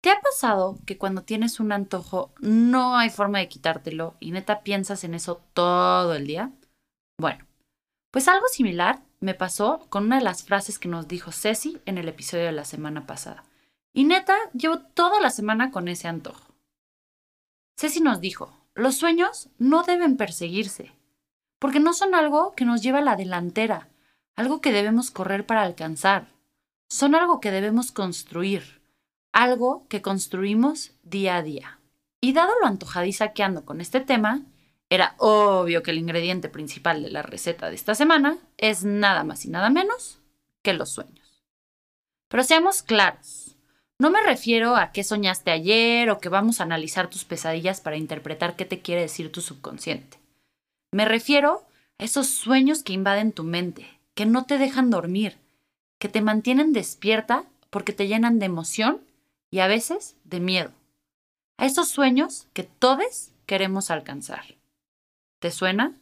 ¿Te ha pasado que cuando tienes un antojo no hay forma de quitártelo y neta piensas en eso todo el día? Bueno, pues algo similar me pasó con una de las frases que nos dijo Ceci en el episodio de la semana pasada. Y neta, llevo toda la semana con ese antojo. Ceci nos dijo, los sueños no deben perseguirse, porque no son algo que nos lleva a la delantera, algo que debemos correr para alcanzar. Son algo que debemos construir, algo que construimos día a día. Y dado lo antojadiza que ando con este tema, era obvio que el ingrediente principal de la receta de esta semana es nada más y nada menos que los sueños. Pero seamos claros, no me refiero a qué soñaste ayer o que vamos a analizar tus pesadillas para interpretar qué te quiere decir tu subconsciente. Me refiero a esos sueños que invaden tu mente, que no te dejan dormir, que te mantienen despierta porque te llenan de emoción y a veces de miedo. A esos sueños que todos queremos alcanzar. ¿Te suena?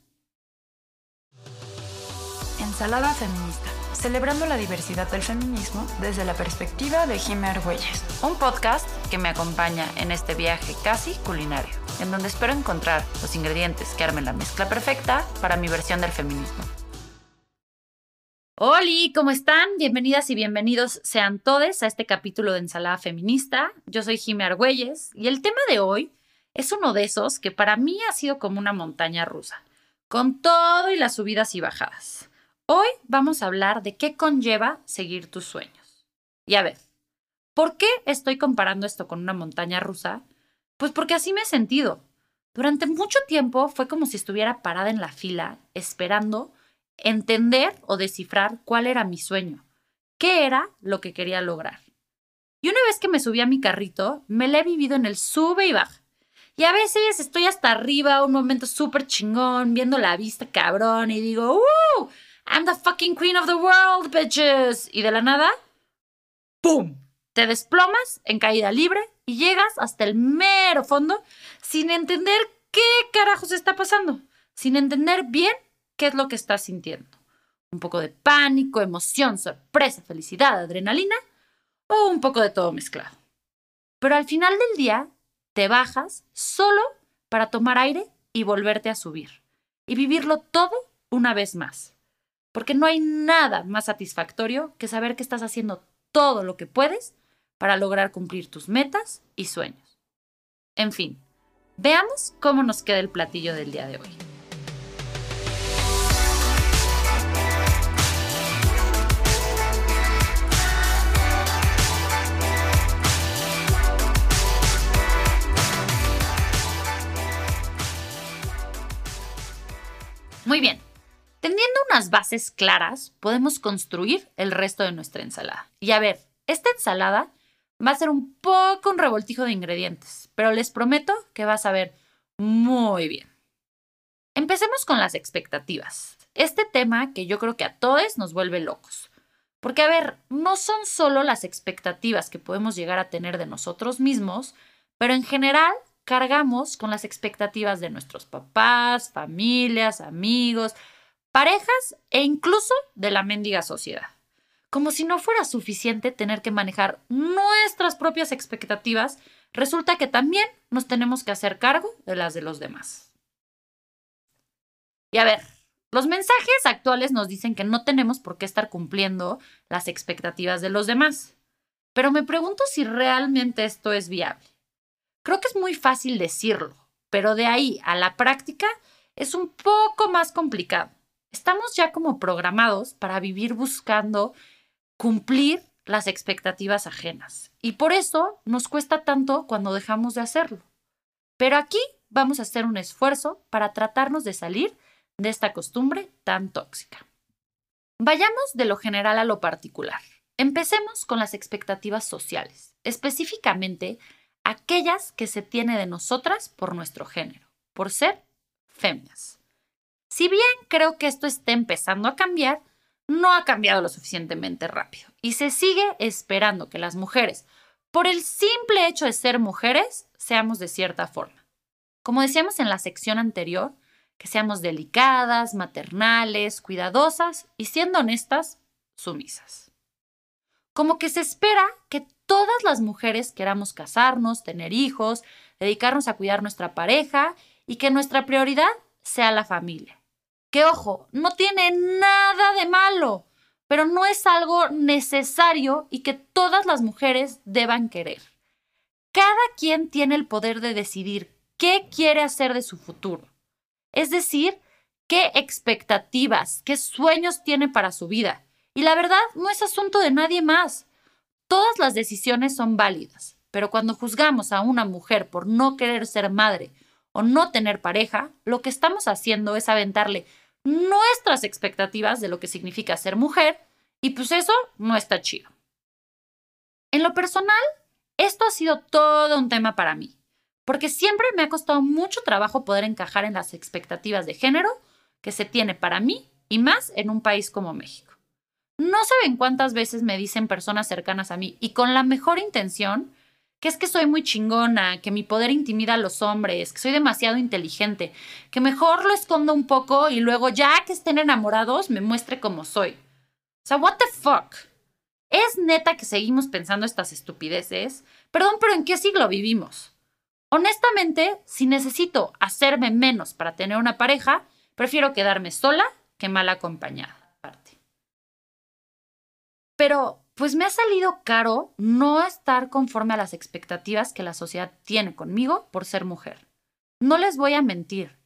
Ensalada feminista, celebrando la diversidad del feminismo desde la perspectiva de Jimmy Argüelles. Un podcast que me acompaña en este viaje casi culinario, en donde espero encontrar los ingredientes que armen la mezcla perfecta para mi versión del feminismo. Hola, ¿cómo están? Bienvenidas y bienvenidos sean todos a este capítulo de Ensalada Feminista. Yo soy Jimmy Argüelles y el tema de hoy es uno de esos que para mí ha sido como una montaña rusa, con todo y las subidas y bajadas. Hoy vamos a hablar de qué conlleva seguir tus sueños. Y a ver, ¿por qué estoy comparando esto con una montaña rusa? Pues porque así me he sentido. Durante mucho tiempo fue como si estuviera parada en la fila, esperando entender o descifrar cuál era mi sueño, qué era lo que quería lograr. Y una vez que me subí a mi carrito, me la he vivido en el sube y baja. Y a veces estoy hasta arriba, un momento súper chingón, viendo la vista cabrón y digo, ¡Uh! I'm the fucking queen of the world, bitches. Y de la nada, ¡pum! Te desplomas en caída libre y llegas hasta el mero fondo sin entender qué carajos está pasando, sin entender bien qué es lo que estás sintiendo. Un poco de pánico, emoción, sorpresa, felicidad, adrenalina o un poco de todo mezclado. Pero al final del día te bajas solo para tomar aire y volverte a subir. Y vivirlo todo una vez más. Porque no hay nada más satisfactorio que saber que estás haciendo todo lo que puedes para lograr cumplir tus metas y sueños. En fin, veamos cómo nos queda el platillo del día de hoy. Muy bien. Teniendo unas bases claras, podemos construir el resto de nuestra ensalada. Y a ver, esta ensalada va a ser un poco un revoltijo de ingredientes, pero les prometo que vas a ver muy bien. Empecemos con las expectativas. Este tema que yo creo que a todos nos vuelve locos. Porque, a ver, no son solo las expectativas que podemos llegar a tener de nosotros mismos, pero en general cargamos con las expectativas de nuestros papás, familias, amigos, parejas e incluso de la mendiga sociedad. Como si no fuera suficiente tener que manejar nuestras propias expectativas, resulta que también nos tenemos que hacer cargo de las de los demás. Y a ver, los mensajes actuales nos dicen que no tenemos por qué estar cumpliendo las expectativas de los demás. Pero me pregunto si realmente esto es viable. Creo que es muy fácil decirlo, pero de ahí a la práctica es un poco más complicado. Estamos ya como programados para vivir buscando cumplir las expectativas ajenas y por eso nos cuesta tanto cuando dejamos de hacerlo. Pero aquí vamos a hacer un esfuerzo para tratarnos de salir de esta costumbre tan tóxica. Vayamos de lo general a lo particular. Empecemos con las expectativas sociales, específicamente aquellas que se tiene de nosotras por nuestro género, por ser féminas. Si bien creo que esto está empezando a cambiar, no ha cambiado lo suficientemente rápido y se sigue esperando que las mujeres, por el simple hecho de ser mujeres, seamos de cierta forma. Como decíamos en la sección anterior, que seamos delicadas, maternales, cuidadosas y siendo honestas, sumisas. Como que se espera que todas las mujeres queramos casarnos, tener hijos, dedicarnos a cuidar nuestra pareja y que nuestra prioridad sea la familia. Que ojo, no tiene nada de malo, pero no es algo necesario y que todas las mujeres deban querer. Cada quien tiene el poder de decidir qué quiere hacer de su futuro. Es decir, qué expectativas, qué sueños tiene para su vida. Y la verdad no es asunto de nadie más. Todas las decisiones son válidas, pero cuando juzgamos a una mujer por no querer ser madre o no tener pareja, lo que estamos haciendo es aventarle nuestras expectativas de lo que significa ser mujer y pues eso no está chido. En lo personal, esto ha sido todo un tema para mí, porque siempre me ha costado mucho trabajo poder encajar en las expectativas de género que se tiene para mí y más en un país como México. No saben cuántas veces me dicen personas cercanas a mí y con la mejor intención que es que soy muy chingona, que mi poder intimida a los hombres, que soy demasiado inteligente, que mejor lo escondo un poco y luego ya que estén enamorados me muestre cómo soy. O sea, what the fuck? ¿Es neta que seguimos pensando estas estupideces? Perdón, pero ¿en qué siglo vivimos? Honestamente, si necesito hacerme menos para tener una pareja, prefiero quedarme sola que mal acompañada. Pero pues me ha salido caro no estar conforme a las expectativas que la sociedad tiene conmigo por ser mujer. No les voy a mentir,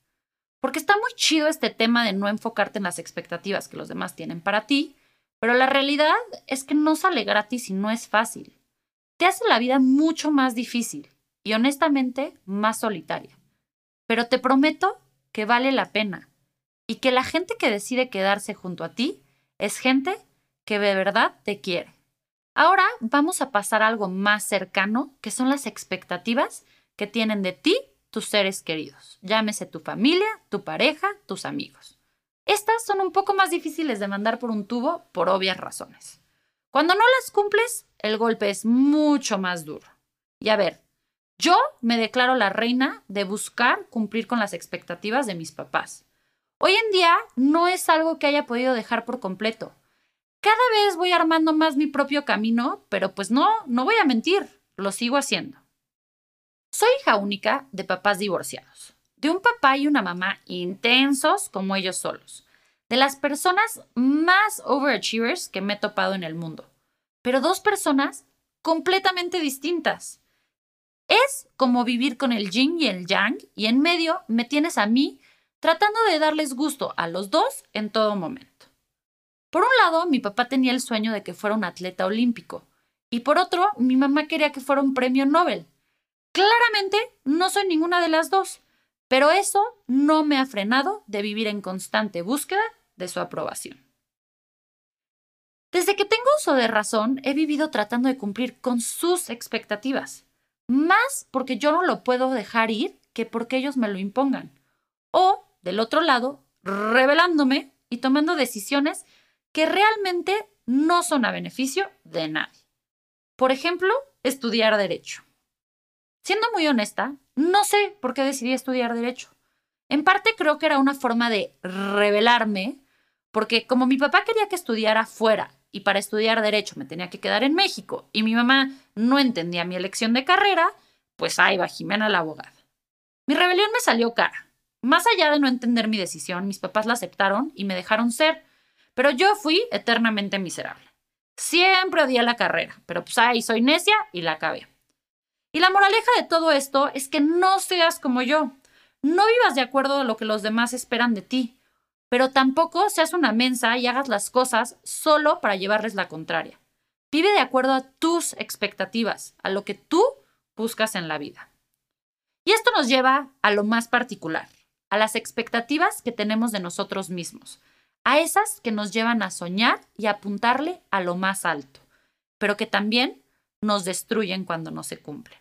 porque está muy chido este tema de no enfocarte en las expectativas que los demás tienen para ti, pero la realidad es que no sale gratis y no es fácil. Te hace la vida mucho más difícil y honestamente más solitaria. Pero te prometo que vale la pena y que la gente que decide quedarse junto a ti es gente que de verdad te quiere. Ahora vamos a pasar a algo más cercano, que son las expectativas que tienen de ti tus seres queridos. Llámese tu familia, tu pareja, tus amigos. Estas son un poco más difíciles de mandar por un tubo por obvias razones. Cuando no las cumples, el golpe es mucho más duro. Y a ver, yo me declaro la reina de buscar cumplir con las expectativas de mis papás. Hoy en día no es algo que haya podido dejar por completo. Cada vez voy armando más mi propio camino, pero pues no, no voy a mentir, lo sigo haciendo. Soy hija única de papás divorciados, de un papá y una mamá intensos como ellos solos, de las personas más overachievers que me he topado en el mundo, pero dos personas completamente distintas. Es como vivir con el yin y el yang y en medio me tienes a mí tratando de darles gusto a los dos en todo momento. Por un lado, mi papá tenía el sueño de que fuera un atleta olímpico y por otro, mi mamá quería que fuera un premio Nobel. Claramente, no soy ninguna de las dos, pero eso no me ha frenado de vivir en constante búsqueda de su aprobación. Desde que tengo uso de razón, he vivido tratando de cumplir con sus expectativas, más porque yo no lo puedo dejar ir que porque ellos me lo impongan. O, del otro lado, revelándome y tomando decisiones que realmente no son a beneficio de nadie. Por ejemplo, estudiar derecho. Siendo muy honesta, no sé por qué decidí estudiar derecho. En parte creo que era una forma de revelarme, porque como mi papá quería que estudiara fuera y para estudiar derecho me tenía que quedar en México y mi mamá no entendía mi elección de carrera, pues ahí va Jimena la abogada. Mi rebelión me salió cara. Más allá de no entender mi decisión, mis papás la aceptaron y me dejaron ser, pero yo fui eternamente miserable. Siempre odié la carrera, pero pues ahí soy necia y la acabé. Y la moraleja de todo esto es que no seas como yo. No vivas de acuerdo a lo que los demás esperan de ti, pero tampoco seas una mensa y hagas las cosas solo para llevarles la contraria. Vive de acuerdo a tus expectativas, a lo que tú buscas en la vida. Y esto nos lleva a lo más particular, a las expectativas que tenemos de nosotros mismos, a esas que nos llevan a soñar y apuntarle a lo más alto, pero que también nos destruyen cuando no se cumplen.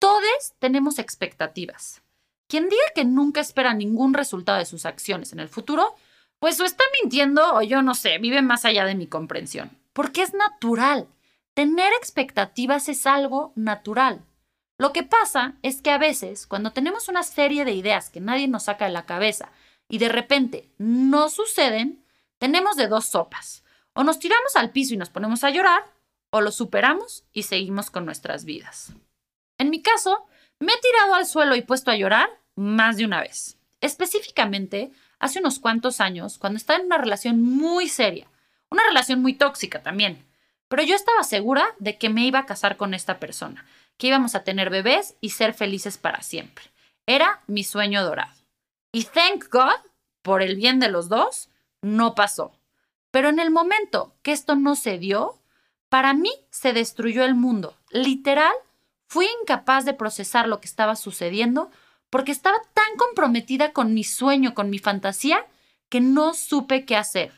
Todos tenemos expectativas. Quien diga que nunca espera ningún resultado de sus acciones en el futuro, pues o está mintiendo o yo no sé, vive más allá de mi comprensión. Porque es natural. Tener expectativas es algo natural. Lo que pasa es que a veces, cuando tenemos una serie de ideas que nadie nos saca de la cabeza y de repente no suceden, tenemos de dos sopas. O nos tiramos al piso y nos ponemos a llorar, o lo superamos y seguimos con nuestras vidas. En mi caso, me he tirado al suelo y puesto a llorar más de una vez. Específicamente, hace unos cuantos años, cuando estaba en una relación muy seria, una relación muy tóxica también, pero yo estaba segura de que me iba a casar con esta persona, que íbamos a tener bebés y ser felices para siempre. Era mi sueño dorado. Y thank God, por el bien de los dos, no pasó. Pero en el momento que esto no se dio, para mí se destruyó el mundo. Literal, fui incapaz de procesar lo que estaba sucediendo porque estaba tan comprometida con mi sueño, con mi fantasía, que no supe qué hacer.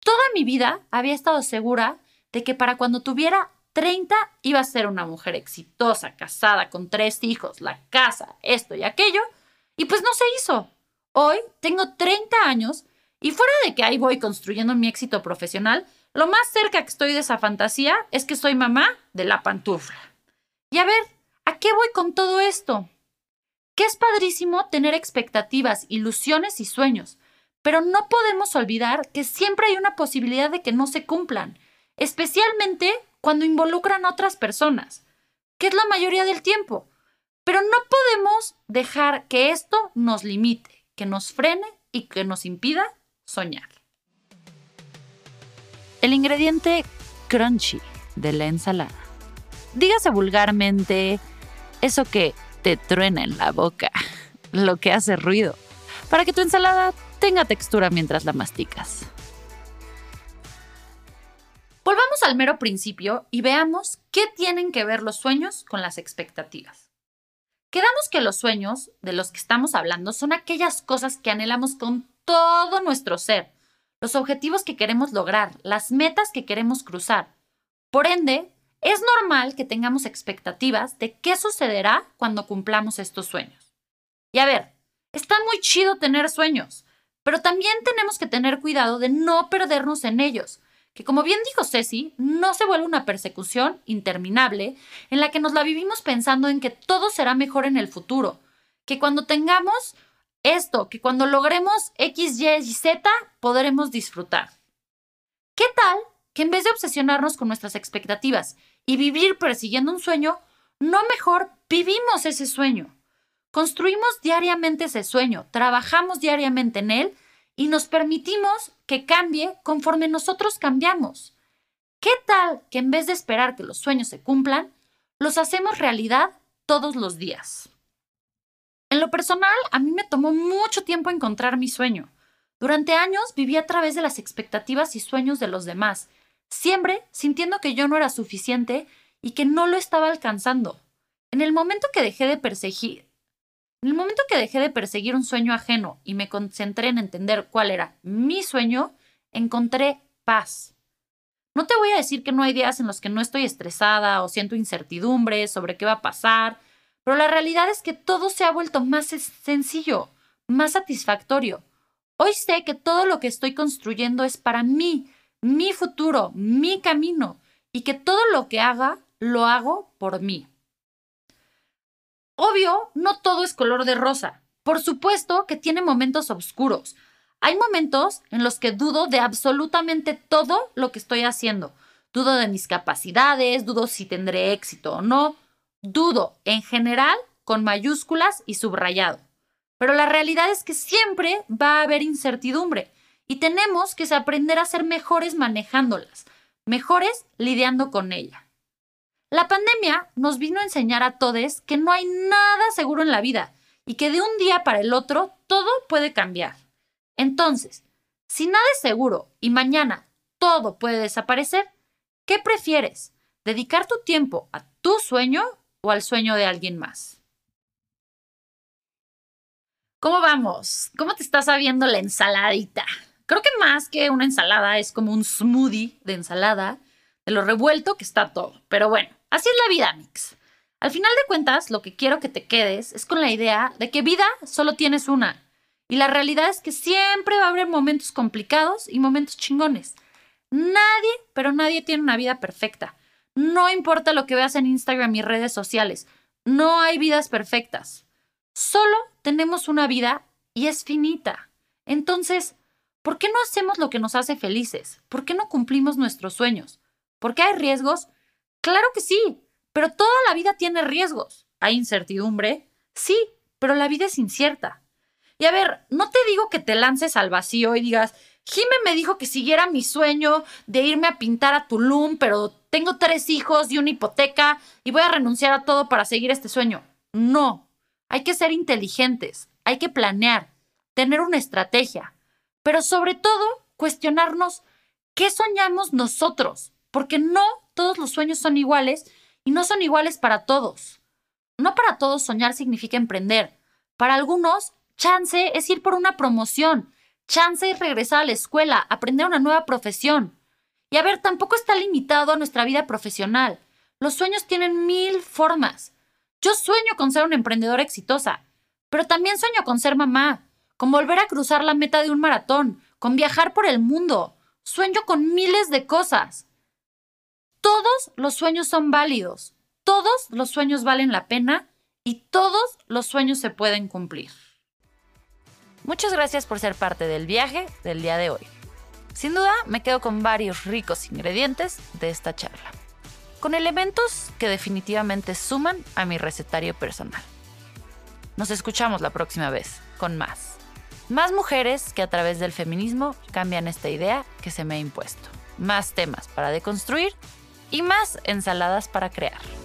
Toda mi vida había estado segura de que para cuando tuviera 30 iba a ser una mujer exitosa, casada, con tres hijos, la casa, esto y aquello, y pues no se hizo. Hoy tengo 30 años y fuera de que ahí voy construyendo mi éxito profesional, lo más cerca que estoy de esa fantasía es que soy mamá de la pantufla. Y a ver, ¿a qué voy con todo esto? Que es padrísimo tener expectativas, ilusiones y sueños, pero no podemos olvidar que siempre hay una posibilidad de que no se cumplan, especialmente cuando involucran a otras personas, que es la mayoría del tiempo. Pero no podemos dejar que esto nos limite, que nos frene y que nos impida soñar. El ingrediente crunchy de la ensalada. Dígase vulgarmente eso que te truena en la boca, lo que hace ruido, para que tu ensalada tenga textura mientras la masticas. Volvamos al mero principio y veamos qué tienen que ver los sueños con las expectativas. Quedamos que los sueños de los que estamos hablando son aquellas cosas que anhelamos con todo nuestro ser, los objetivos que queremos lograr, las metas que queremos cruzar. Por ende, es normal que tengamos expectativas de qué sucederá cuando cumplamos estos sueños. Y a ver, está muy chido tener sueños, pero también tenemos que tener cuidado de no perdernos en ellos, que como bien dijo Ceci, no se vuelve una persecución interminable en la que nos la vivimos pensando en que todo será mejor en el futuro, que cuando tengamos esto, que cuando logremos X, Y y Z podremos disfrutar. ¿Qué tal que en vez de obsesionarnos con nuestras expectativas y vivir persiguiendo un sueño, no mejor vivimos ese sueño? Construimos diariamente ese sueño, trabajamos diariamente en él y nos permitimos que cambie conforme nosotros cambiamos. ¿Qué tal que en vez de esperar que los sueños se cumplan, los hacemos realidad todos los días? En lo personal, a mí me tomó mucho tiempo encontrar mi sueño. Durante años viví a través de las expectativas y sueños de los demás, siempre sintiendo que yo no era suficiente y que no lo estaba alcanzando. En el momento que dejé de perseguir, en el momento que dejé de perseguir un sueño ajeno y me concentré en entender cuál era mi sueño, encontré paz. No te voy a decir que no hay días en los que no estoy estresada o siento incertidumbre sobre qué va a pasar pero la realidad es que todo se ha vuelto más sencillo, más satisfactorio. Hoy sé que todo lo que estoy construyendo es para mí, mi futuro, mi camino, y que todo lo que haga, lo hago por mí. Obvio, no todo es color de rosa. Por supuesto que tiene momentos oscuros. Hay momentos en los que dudo de absolutamente todo lo que estoy haciendo. Dudo de mis capacidades, dudo si tendré éxito o no, Dudo, en general, con mayúsculas y subrayado. Pero la realidad es que siempre va a haber incertidumbre y tenemos que aprender a ser mejores manejándolas, mejores lidiando con ella. La pandemia nos vino a enseñar a todos que no hay nada seguro en la vida y que de un día para el otro todo puede cambiar. Entonces, si nada es seguro y mañana todo puede desaparecer, ¿qué prefieres? ¿Dedicar tu tiempo a tu sueño o al sueño de alguien más. ¿Cómo vamos? ¿Cómo te está sabiendo la ensaladita? Creo que más que una ensalada es como un smoothie de ensalada, de lo revuelto que está todo. Pero bueno, así es la vida, Mix. Al final de cuentas, lo que quiero que te quedes es con la idea de que vida solo tienes una. Y la realidad es que siempre va a haber momentos complicados y momentos chingones. Nadie, pero nadie tiene una vida perfecta. No importa lo que veas en Instagram y redes sociales, no hay vidas perfectas. Solo tenemos una vida y es finita. Entonces, ¿Por qué no hacemos lo que nos hace felices? ¿Por qué no cumplimos nuestros sueños? ¿Por qué hay riesgos? Claro que sí, pero toda la vida tiene riesgos. ¿Hay incertidumbre? Sí, pero la vida es incierta. Y a ver, no te digo que te lances al vacío y digas, Jime me dijo que siguiera mi sueño de irme a pintar a Tulum, pero tengo tres hijos y una hipoteca y voy a renunciar a todo para seguir este sueño. No, hay que ser inteligentes, hay que planear, tener una estrategia, pero sobre todo cuestionarnos qué soñamos nosotros, porque no todos los sueños son iguales y no son iguales para todos. No para todos soñar significa emprender. Para algunos, chance es ir por una promoción, chance es regresar a la escuela, aprender una nueva profesión. Y a ver, tampoco está limitado a nuestra vida profesional. Los sueños tienen mil formas. Yo sueño con ser una emprendedora exitosa, pero también sueño con ser mamá, con volver a cruzar la meta de un maratón, con viajar por el mundo. Sueño con miles de cosas. Todos los sueños son válidos, todos los sueños valen la pena y todos los sueños se pueden cumplir. Muchas gracias por ser parte del viaje del día de hoy. Sin duda, me quedo con varios ricos ingredientes de esta charla, con elementos que definitivamente suman a mi recetario personal. Nos escuchamos la próxima vez con más. Más mujeres que a través del feminismo cambian esta idea que se me ha impuesto. Más temas para deconstruir y más ensaladas para crear.